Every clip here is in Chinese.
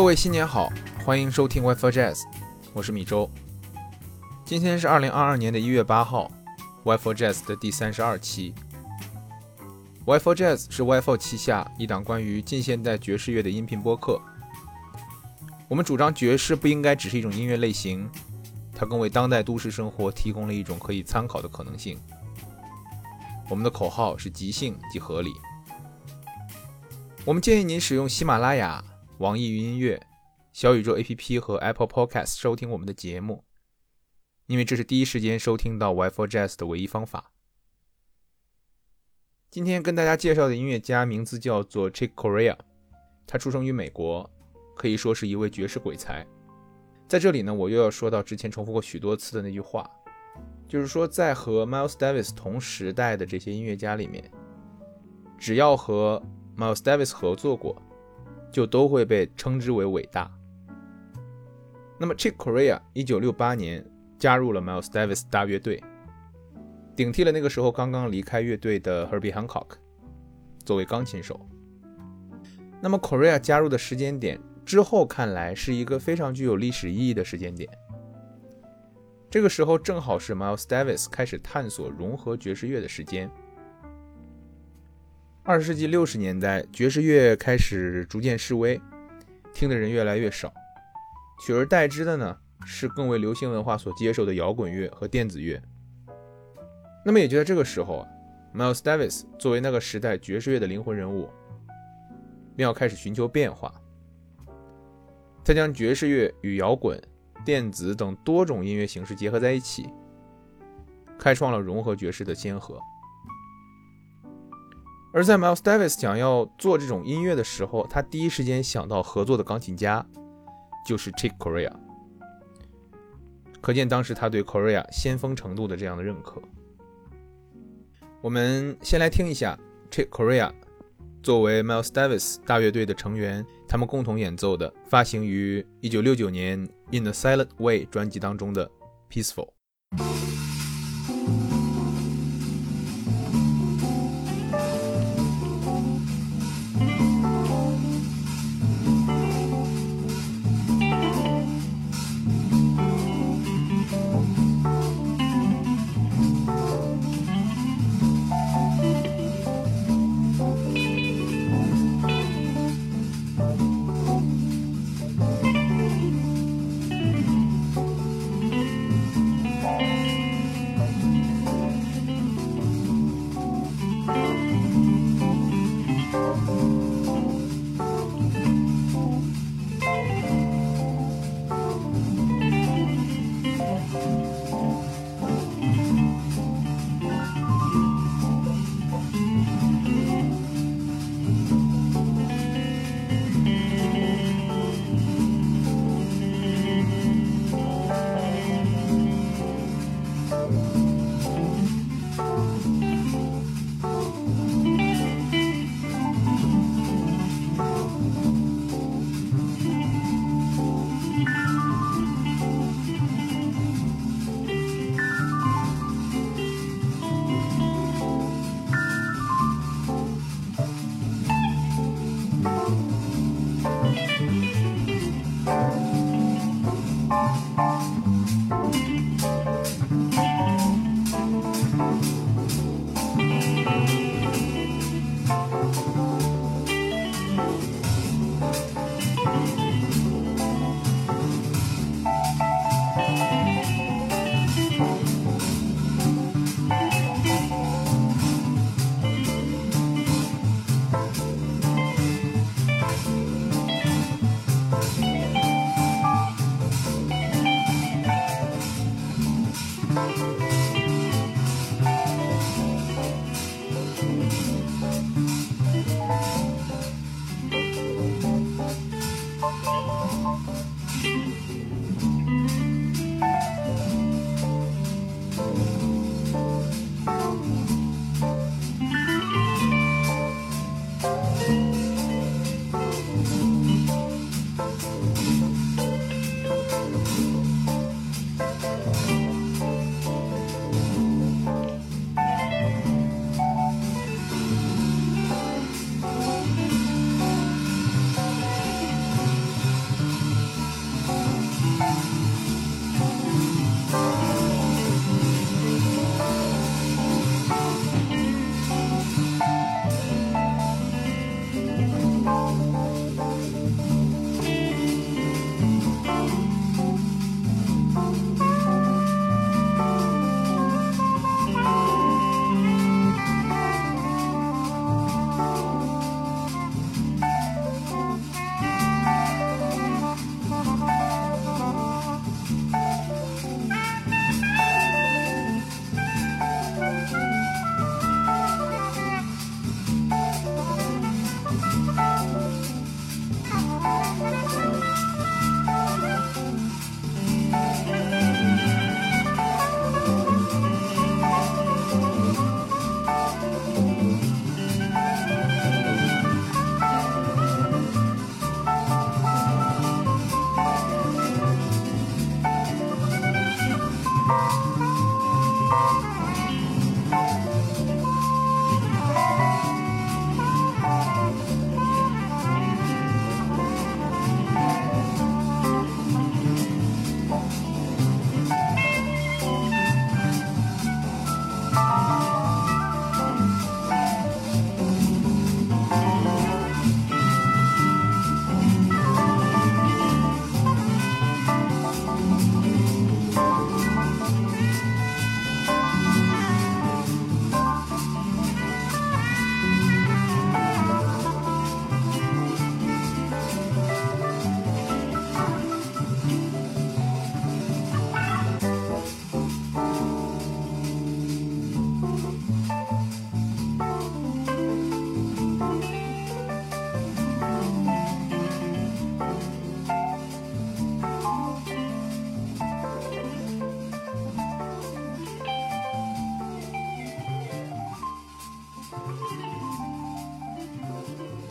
各位新年好，欢迎收听 Wi-Fi Jazz，我是米周。今天是二零二二年的一月八号，Wi-Fi Jazz 的第三十二期。Wi-Fi Jazz 是 Wi-Fi 旗下一档关于近现代爵士乐的音频播客。我们主张爵士不应该只是一种音乐类型，它更为当代都市生活提供了一种可以参考的可能性。我们的口号是即兴即合理。我们建议您使用喜马拉雅。网易云音乐、小宇宙 APP 和 Apple Podcast 收听我们的节目，因为这是第一时间收听到 Wi-Fi Jazz 的唯一方法。今天跟大家介绍的音乐家名字叫做 Chick Corea，他出生于美国，可以说是一位爵士鬼才。在这里呢，我又要说到之前重复过许多次的那句话，就是说在和 Miles Davis 同时代的这些音乐家里面，只要和 Miles Davis 合作过。就都会被称之为伟大。那么，Chick Corea 一九六八年加入了 Miles Davis 大乐队，顶替了那个时候刚刚离开乐队的 Herbie Hancock 作为钢琴手。那么，Corea 加入的时间点之后看来是一个非常具有历史意义的时间点。这个时候正好是 Miles Davis 开始探索融合爵士乐的时间。二十世纪六十年代，爵士乐开始逐渐式微，听的人越来越少，取而代之的呢是更为流行文化所接受的摇滚乐和电子乐。那么也就在这个时候啊，Miles Davis 作为那个时代爵士乐的灵魂人物，便要开始寻求变化。他将爵士乐与摇滚、电子等多种音乐形式结合在一起，开创了融合爵士的先河。而在 Miles Davis 想要做这种音乐的时候，他第一时间想到合作的钢琴家就是 Chick Corea，可见当时他对 Corea 先锋程度的这样的认可。我们先来听一下 Chick Corea 作为 Miles Davis 大乐队的成员，他们共同演奏的发行于1969年《In the Silent Way》专辑当中的《Peaceful》。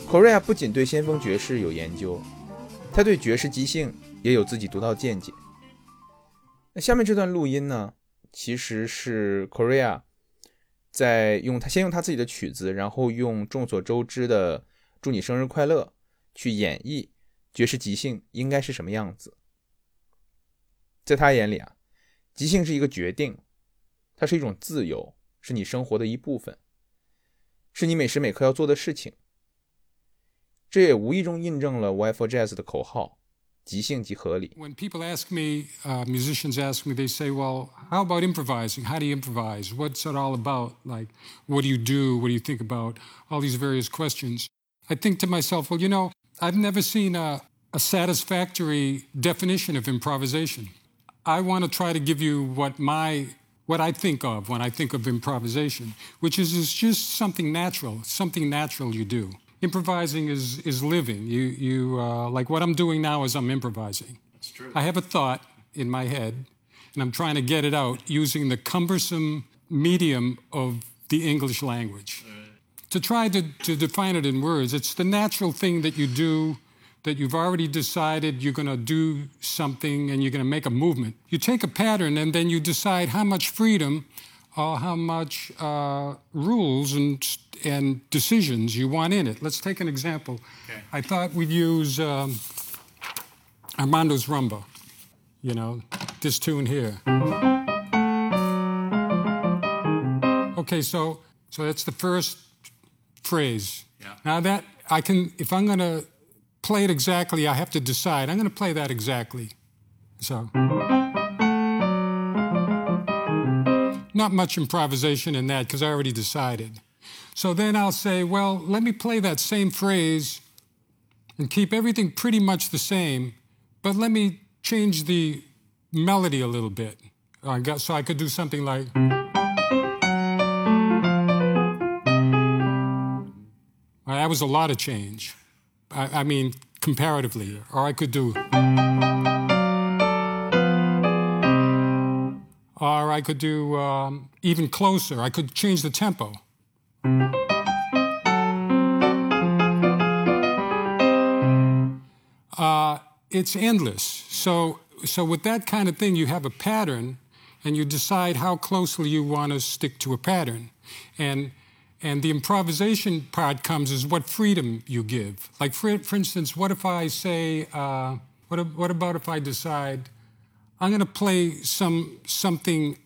Korea 不仅对先锋爵士有研究，他对爵士即兴也有自己独到见解。那下面这段录音呢，其实是 Korea 在用他先用他自己的曲子，然后用众所周知的“祝你生日快乐”去演绎爵士即兴应该是什么样子。在他眼里啊，即兴是一个决定，它是一种自由，是你生活的一部分，是你每时每刻要做的事情。这也无意中印证了 Y for Jazz 的口号：即兴即合理。When people ask me, uh, musicians ask me, they say, "Well, how about improvising? How do you improvise? What's it all about? Like, what do you do? What do you think about? All these various questions." I think to myself, well, you know, I've never seen a, a satisfactory definition of improvisation. I want to try to give you what my what I think of when I think of improvisation, which is, is just something natural, something natural you do. Improvising is, is living. You, you uh, like what I'm doing now is I'm improvising. That's true. I have a thought in my head, and I'm trying to get it out using the cumbersome medium of the English language. Right. To try to, to define it in words, it's the natural thing that you do that you've already decided you're going to do something and you're going to make a movement. You take a pattern and then you decide how much freedom or how much uh, rules and, and decisions you want in it. Let's take an example. Okay. I thought we'd use um, Armando's Rumba, you know, this tune here. Okay, so so that's the first phrase. Yeah. Now that I can, if I'm going to play it exactly, I have to decide. I'm going to play that exactly. So. Not much improvisation in that because I already decided. So then I'll say, well, let me play that same phrase and keep everything pretty much the same, but let me change the melody a little bit. I got, so I could do something like. That was a lot of change. I, I mean, comparatively. Or I could do. Or I could do um, even closer. I could change the tempo. Uh, it's endless. So, so with that kind of thing, you have a pattern, and you decide how closely you want to stick to a pattern. And and the improvisation part comes is what freedom you give. Like, for, for instance, what if I say, uh, what, what about if I decide I'm going to play some, something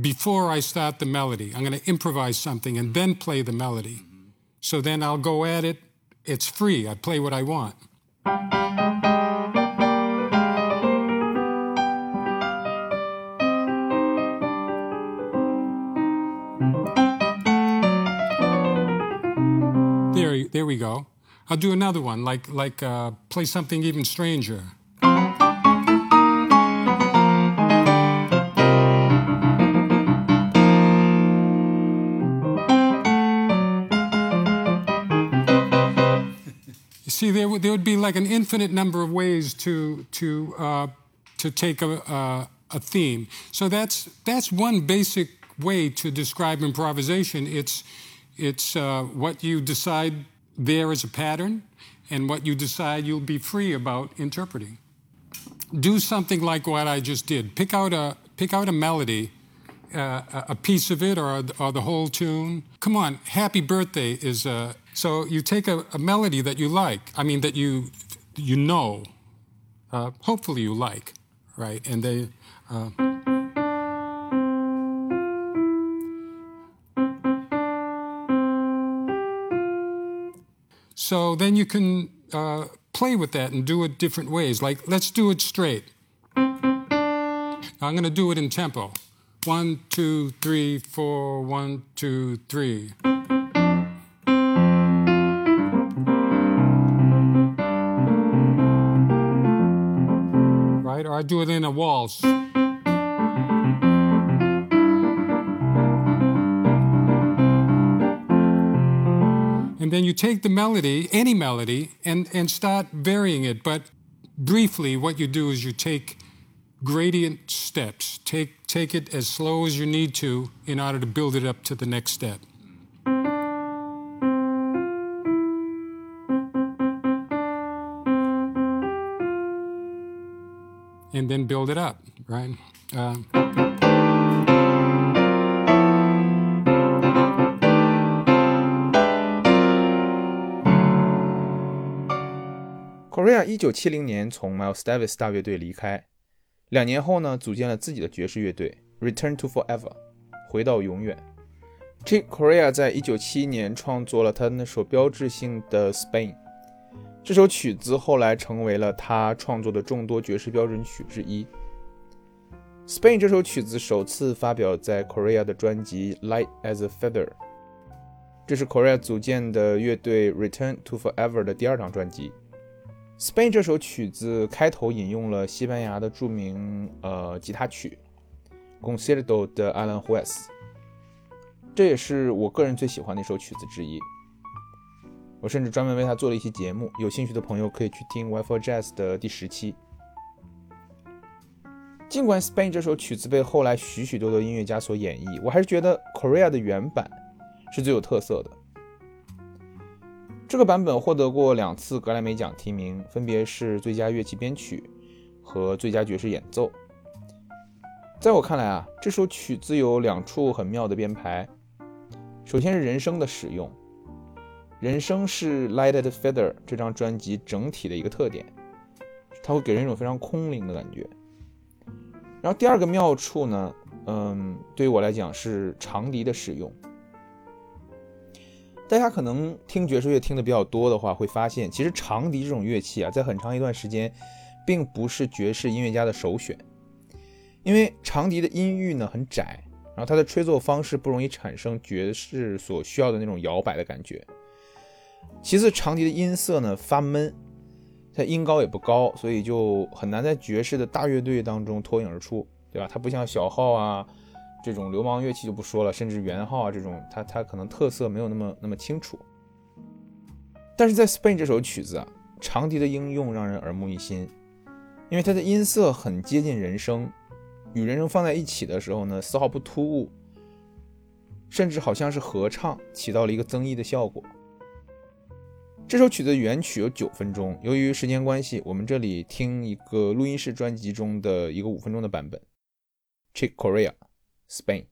before I start the melody? I'm going to improvise something and then play the melody. So then I'll go at it. It's free. I play what I want. there we go. I'll do another one, like like uh, play something even stranger. See, there would, there would be like an infinite number of ways to to uh, to take a, a, a theme. So that's that's one basic way to describe improvisation. It's it's uh, what you decide there is a pattern, and what you decide you'll be free about interpreting. Do something like what I just did. Pick out a pick out a melody, uh, a piece of it, or, or, the whole tune. Come on, "Happy Birthday" is a so you take a, a melody that you like. I mean that you you know, uh, hopefully you like, right? And they. Uh, So then you can uh, play with that and do it different ways. Like, let's do it straight. I'm going to do it in tempo. One, two, three, four, one, two, three. Do it in a waltz. And then you take the melody, any melody, and, and start varying it. But briefly, what you do is you take gradient steps. Take, take it as slow as you need to in order to build it up to the next step. and then build it up, right? Uh, Korea 一九七零年从 Miles Davis 大乐队离开，两年后呢，组建了自己的爵士乐队 Return to Forever，回到永远。Chick Corea 在一九七一年创作了他那首标志性的 Spain， 这首曲子后来成为了他创作的众多爵士标准曲之一。Spain 这首曲子首次发表在 Korea 的专辑 Light as a Feather，这是 Korea 组建的乐队 Return to Forever 的第二张专辑。Spain 这首曲子开头引用了西班牙的著名呃吉他曲 Concierto 的 Alan h u e s 这也是我个人最喜欢的一首曲子之一。我甚至专门为他做了一期节目，有兴趣的朋友可以去听 w i f e Jazz 的第十期。尽管 Spain 这首曲子被后来许许多多音乐家所演绎，我还是觉得 Korea 的原版是最有特色的。这个版本获得过两次格莱美奖提名，分别是最佳乐器编曲和最佳爵士演奏。在我看来啊，这首曲子有两处很妙的编排。首先是人声的使用，人声是《Lighted Feather》这张专辑整体的一个特点，它会给人一种非常空灵的感觉。然后第二个妙处呢，嗯，对于我来讲是长笛的使用。大家可能听爵士乐听的比较多的话，会发现其实长笛这种乐器啊，在很长一段时间，并不是爵士音乐家的首选，因为长笛的音域呢很窄，然后它的吹奏方式不容易产生爵士所需要的那种摇摆的感觉。其次，长笛的音色呢发闷，它音高也不高，所以就很难在爵士的大乐队当中脱颖而出，对吧？它不像小号啊。这种流氓乐器就不说了，甚至圆号啊这种，它它可能特色没有那么那么清楚。但是在 Spain 这首曲子啊，长笛的应用让人耳目一新，因为它的音色很接近人声，与人声放在一起的时候呢，丝毫不突兀，甚至好像是合唱，起到了一个增益的效果。这首曲子原曲有九分钟，由于时间关系，我们这里听一个录音室专辑中的一个五分钟的版本，Chick Corea。Spain.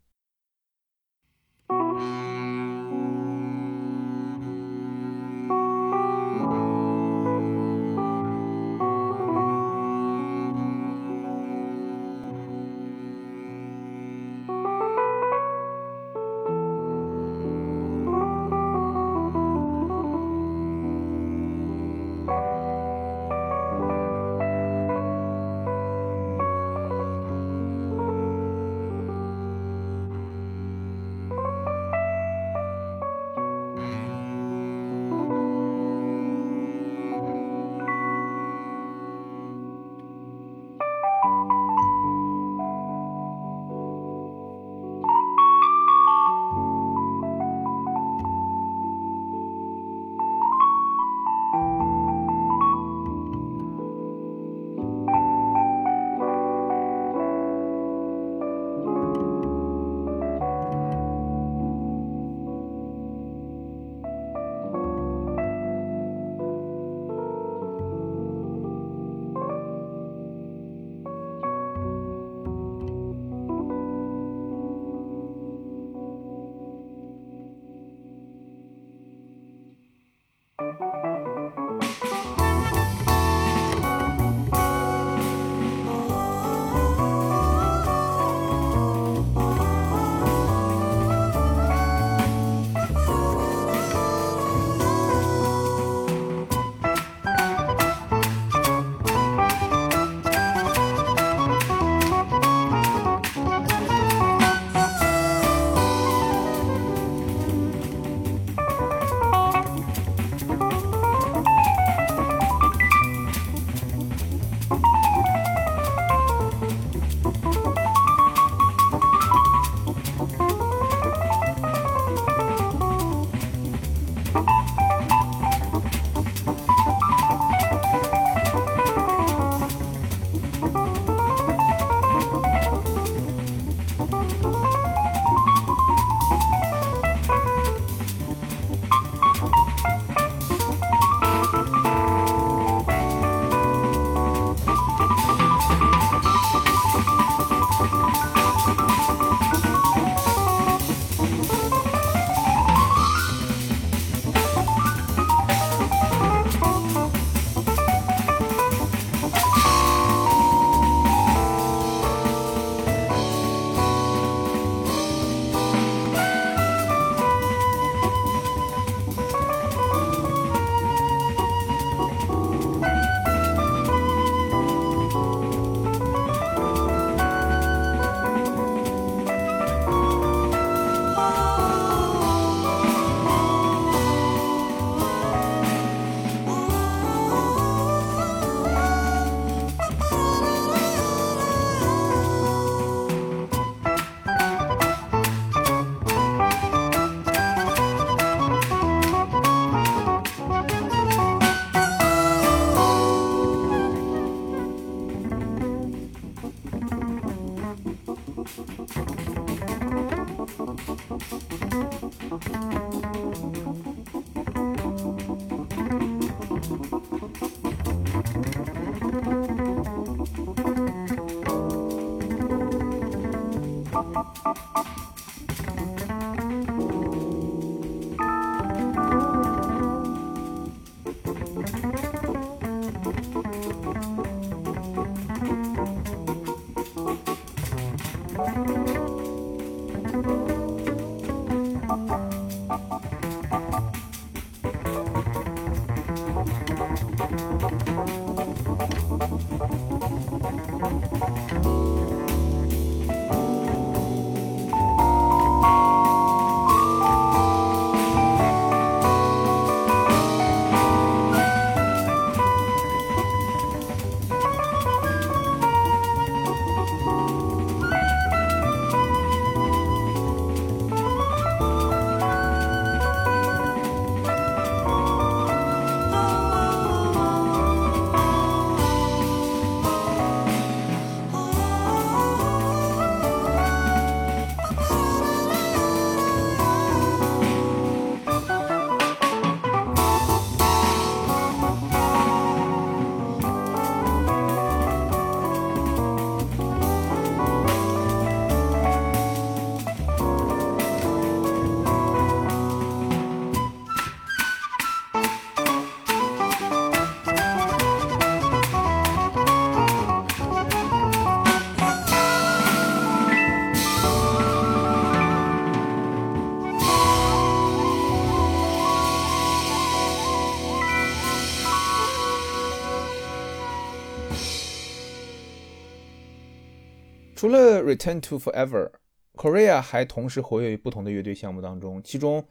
除了 Return to Forever，Korea 还同时活跃于不同的乐队项目当中。其中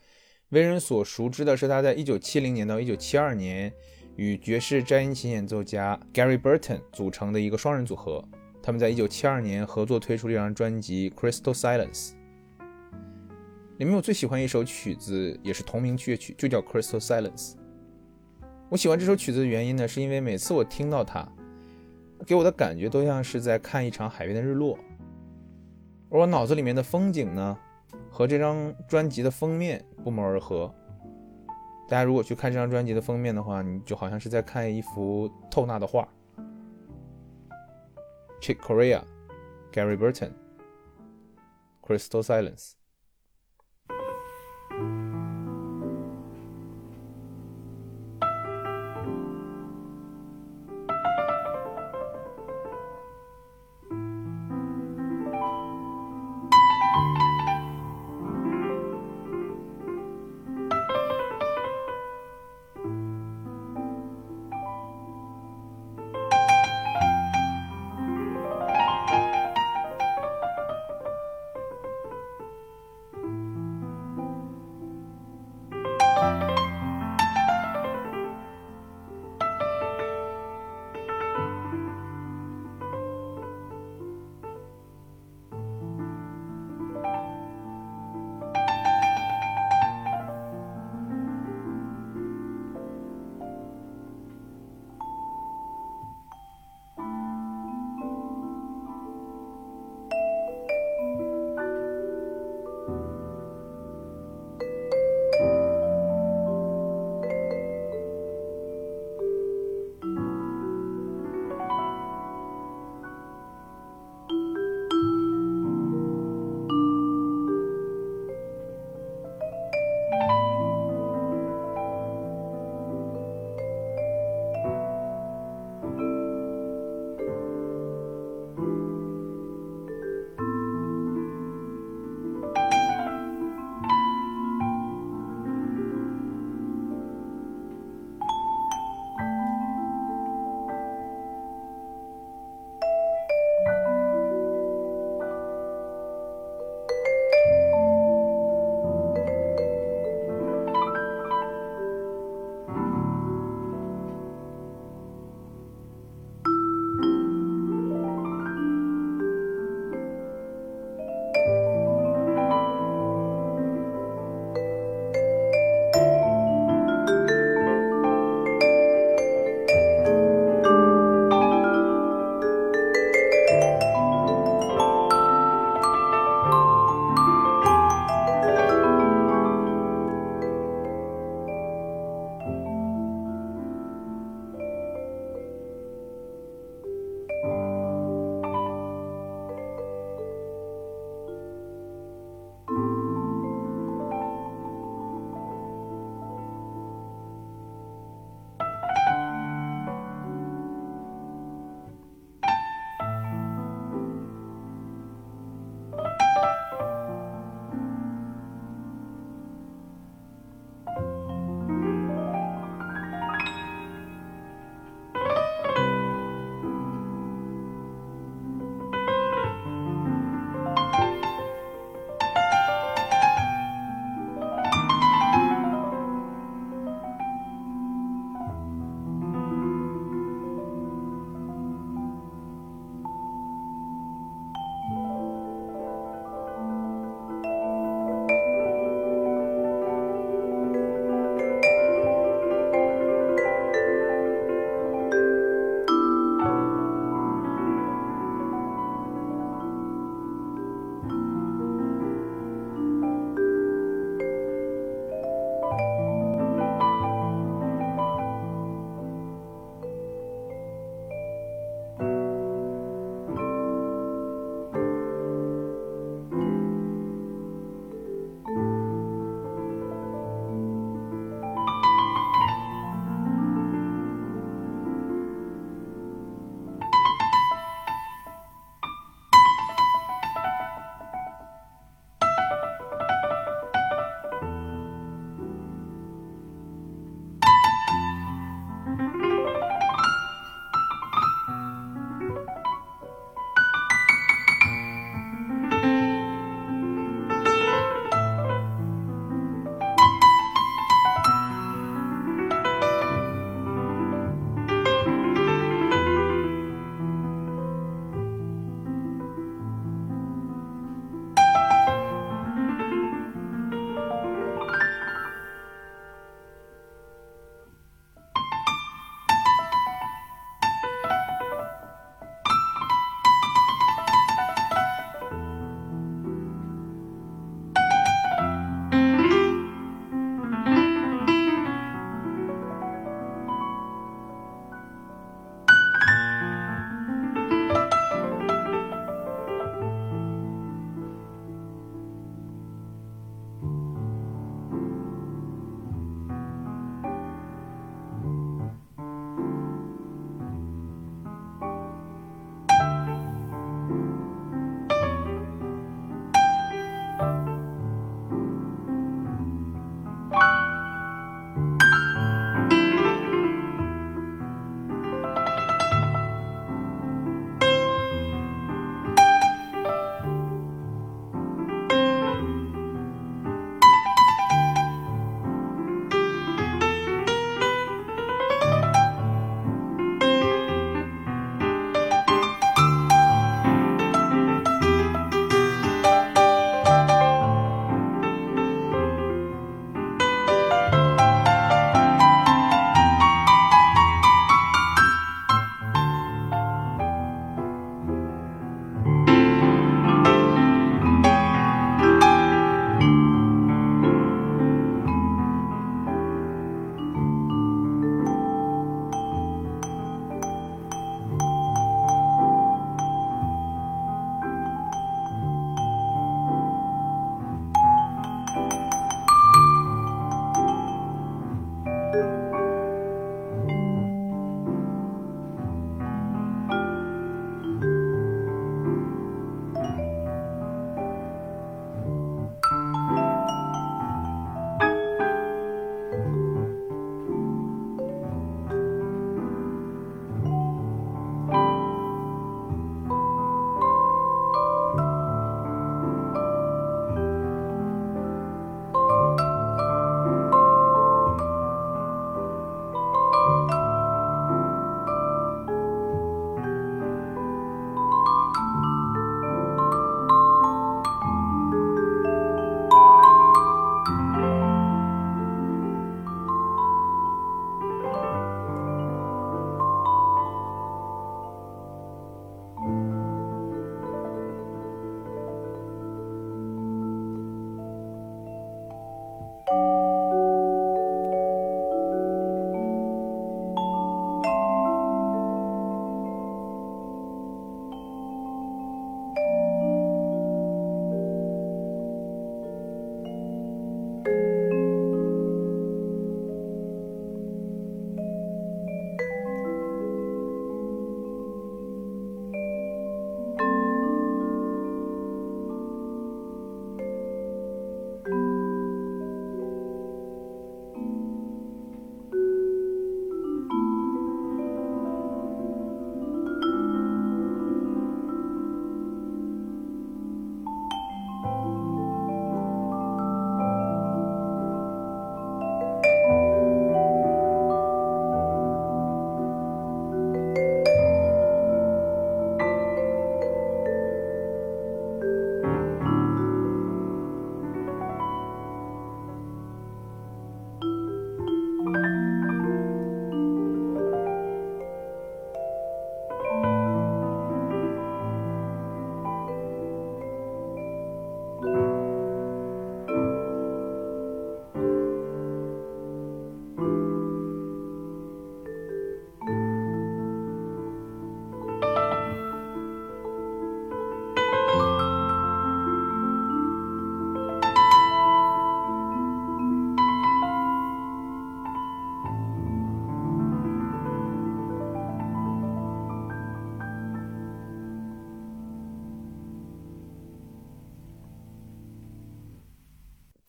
为人所熟知的是他在1970年到1972年与爵士摘音琴演奏家 Gary Burton 组成的一个双人组合。他们在1972年合作推出了一张专辑《Crystal Silence》，里面我最喜欢一首曲子，也是同名乐曲，就叫《Crystal Silence》。我喜欢这首曲子的原因呢，是因为每次我听到它。给我的感觉都像是在看一场海边的日落，而我脑子里面的风景呢，和这张专辑的封面不谋而合。大家如果去看这张专辑的封面的话，你就好像是在看一幅透纳的画。Chick Corea, Gary Burton, Crystal Silence。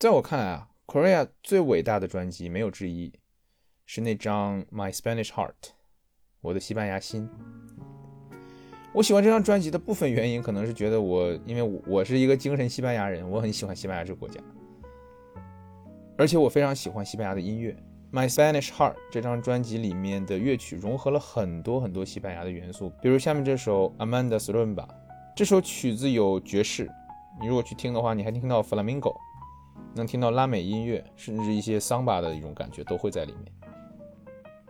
在我看来啊，Korea 最伟大的专辑没有之一，是那张《My Spanish Heart》，我的西班牙心。我喜欢这张专辑的部分原因，可能是觉得我，因为我是一个精神西班牙人，我很喜欢西班牙这个国家，而且我非常喜欢西班牙的音乐。《My Spanish Heart》这张专辑里面的乐曲融合了很多很多西班牙的元素，比如下面这首《Amanda Srumba》，这首曲子有爵士，你如果去听的话，你还听到 Flamenco，能听到拉美音乐，甚至一些桑巴的一种感觉都会在里面。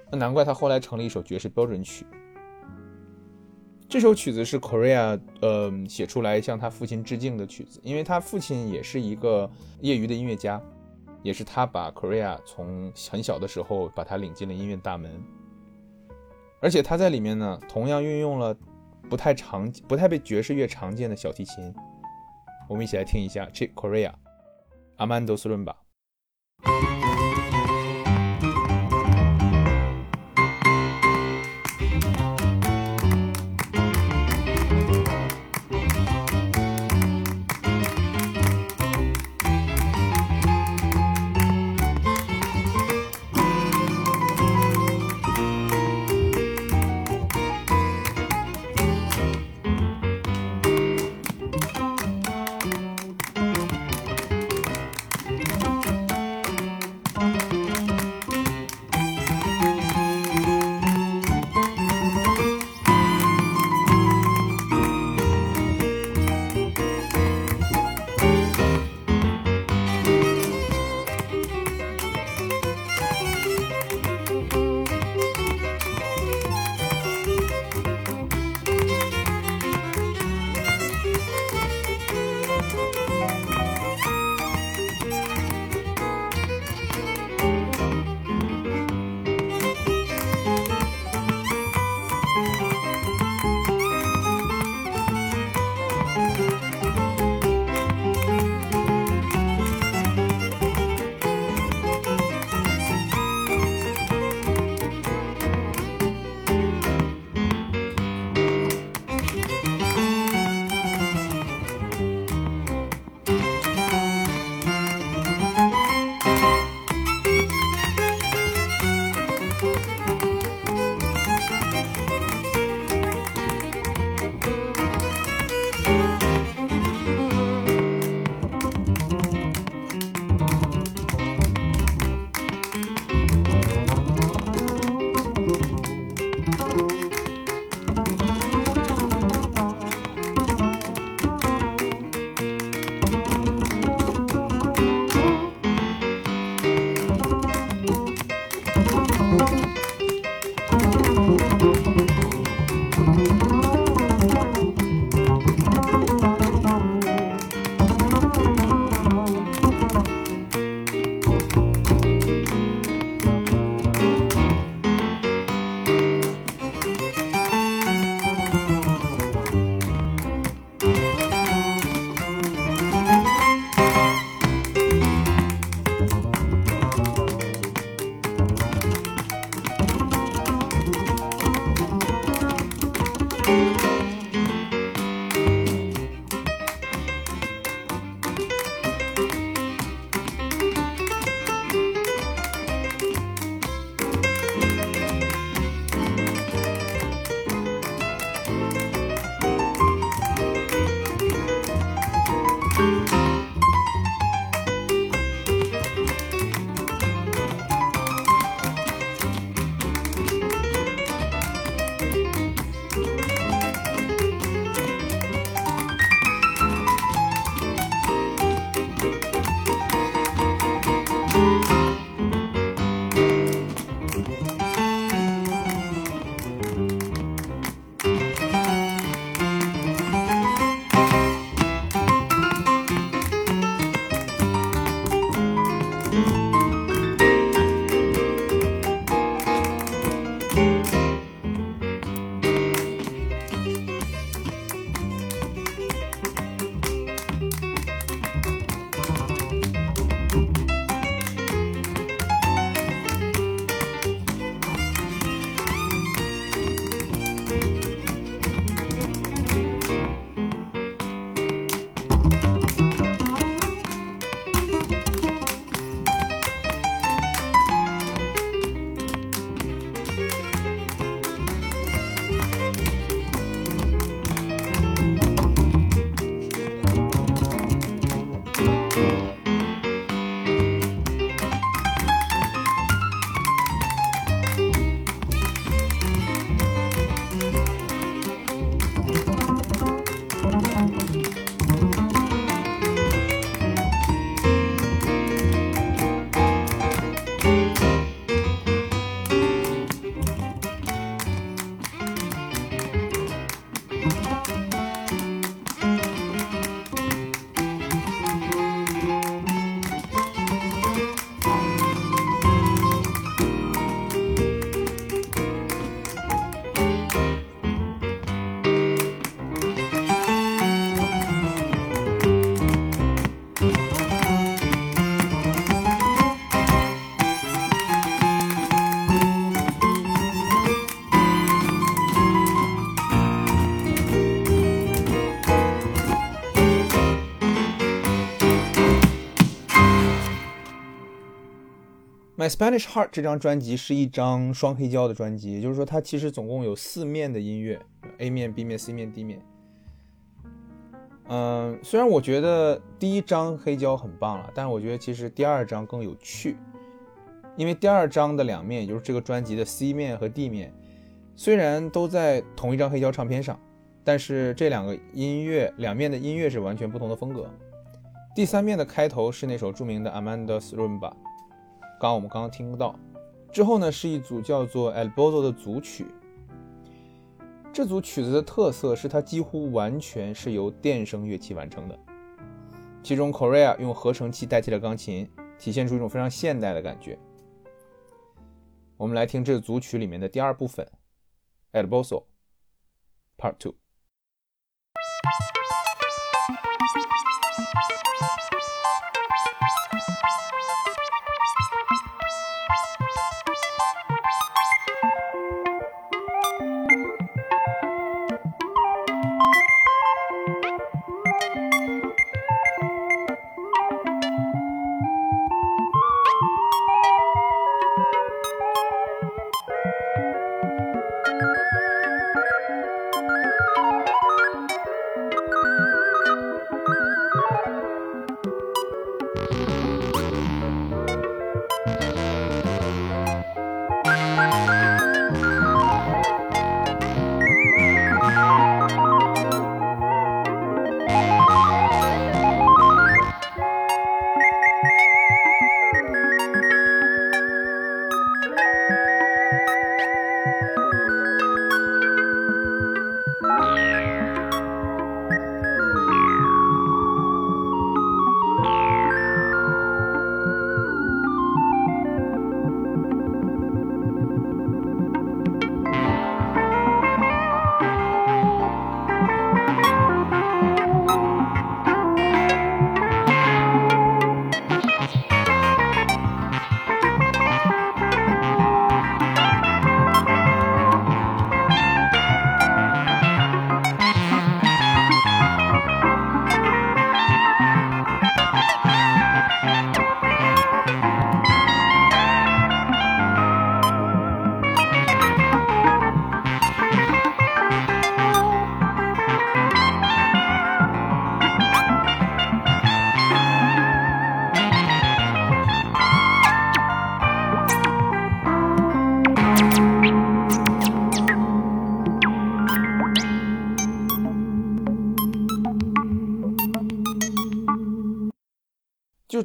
那难怪他后来成了一首爵士标准曲。这首曲子是 Korea 呃写出来向他父亲致敬的曲子，因为他父亲也是一个业余的音乐家，也是他把 Korea 从很小的时候把他领进了音乐大门。而且他在里面呢，同样运用了不太常、不太被爵士乐常见的小提琴。我们一起来听一下 Chick Korea アマンド・スルンバ。Spanish Heart 这张专辑是一张双黑胶的专辑，也就是说，它其实总共有四面的音乐，A 面、B 面、C 面、D 面。嗯，虽然我觉得第一张黑胶很棒了，但是我觉得其实第二张更有趣，因为第二张的两面，也就是这个专辑的 C 面和 D 面，虽然都在同一张黑胶唱片上，但是这两个音乐两面的音乐是完全不同的风格。第三面的开头是那首著名的 Amanda's Rumba。刚我们刚刚听不到，之后呢是一组叫做 El Bozo 的组曲。这组曲子的特色是它几乎完全是由电声乐器完成的，其中 Korea 用合成器代替了钢琴，体现出一种非常现代的感觉。我们来听这组曲里面的第二部分，El Bozo Part Two。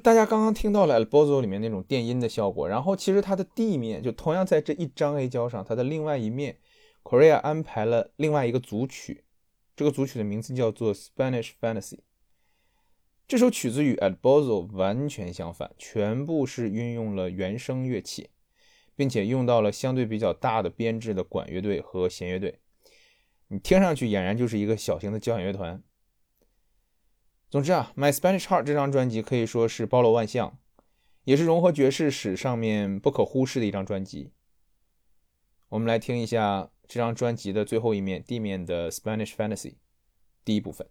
大家刚刚听到了 Bozo 里面那种电音的效果，然后其实它的地面就同样在这一张 A 胶上，它的另外一面，Korea 安排了另外一个组曲，这个组曲的名字叫做 Spanish Fantasy。这首曲子与 Bozo 完全相反，全部是运用了原声乐器，并且用到了相对比较大的编制的管乐队和弦乐队，你听上去俨然就是一个小型的交响乐团。总之啊，《My Spanish Heart》这张专辑可以说是包罗万象，也是融合爵士史上面不可忽视的一张专辑。我们来听一下这张专辑的最后一面地面的《Spanish Fantasy》第一部分。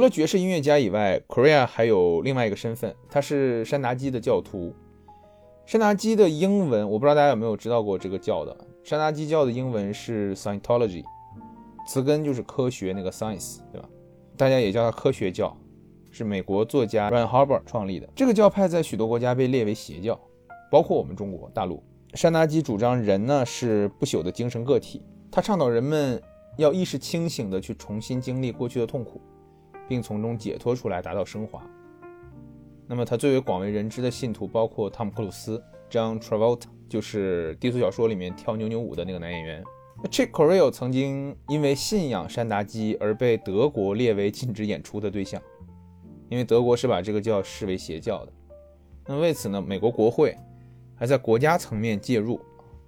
除了爵士音乐家以外，Korea 还有另外一个身份，他是山达基的教徒。山达基的英文我不知道大家有没有知道过这个教的。山达基教的英文是 Scientology，词根就是科学那个 science，对吧？大家也叫它科学教，是美国作家 Ron Hubbard 创立的。这个教派在许多国家被列为邪教，包括我们中国大陆。山达基主张人呢是不朽的精神个体，他倡导人们要意识清醒的去重新经历过去的痛苦，并从中解脱出来，达到升华。那么他最为广为人知的信徒包括汤姆·克鲁斯、John Travolta，就是低俗小说里面跳扭扭舞的那个男演员。Chick Corea 曾经因为信仰山达基而被德国列为禁止演出的对象，因为德国是把这个教视为邪教的。那为此呢，美国国会还在国家层面介入，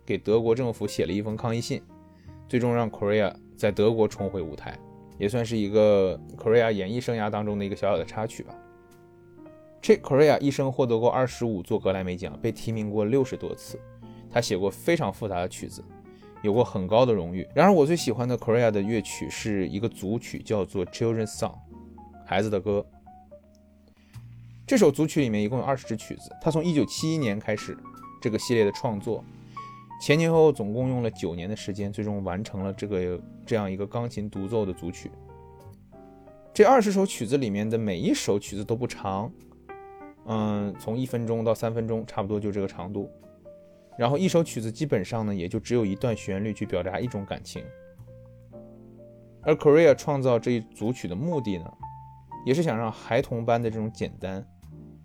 给德国政府写了一封抗议信，最终让 Corea 在德国重回舞台，也算是一个 Korea 演艺生涯当中的一个小小的插曲吧。Chick Corea 一生获得过二十五座格莱美奖，被提名过六十多次，他写过非常复杂的曲子。有过很高的荣誉。然而，我最喜欢的 Korea 的乐曲是一个组曲，叫做《Children's Song》，孩子的歌。这首组曲里面一共有二十支曲子。他从1971年开始这个系列的创作，前前后后总共用了九年的时间，最终完成了这个这样一个钢琴独奏的组曲。这二十首曲子里面的每一首曲子都不长，嗯，从一分钟到三分钟，差不多就这个长度。然后一首曲子基本上呢，也就只有一段旋律去表达一种感情。而 Korea 创造这一组曲的目的呢，也是想让孩童般的这种简单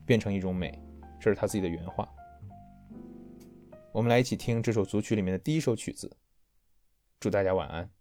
变成一种美，这是他自己的原话。我们来一起听这首组曲里面的第一首曲子。祝大家晚安。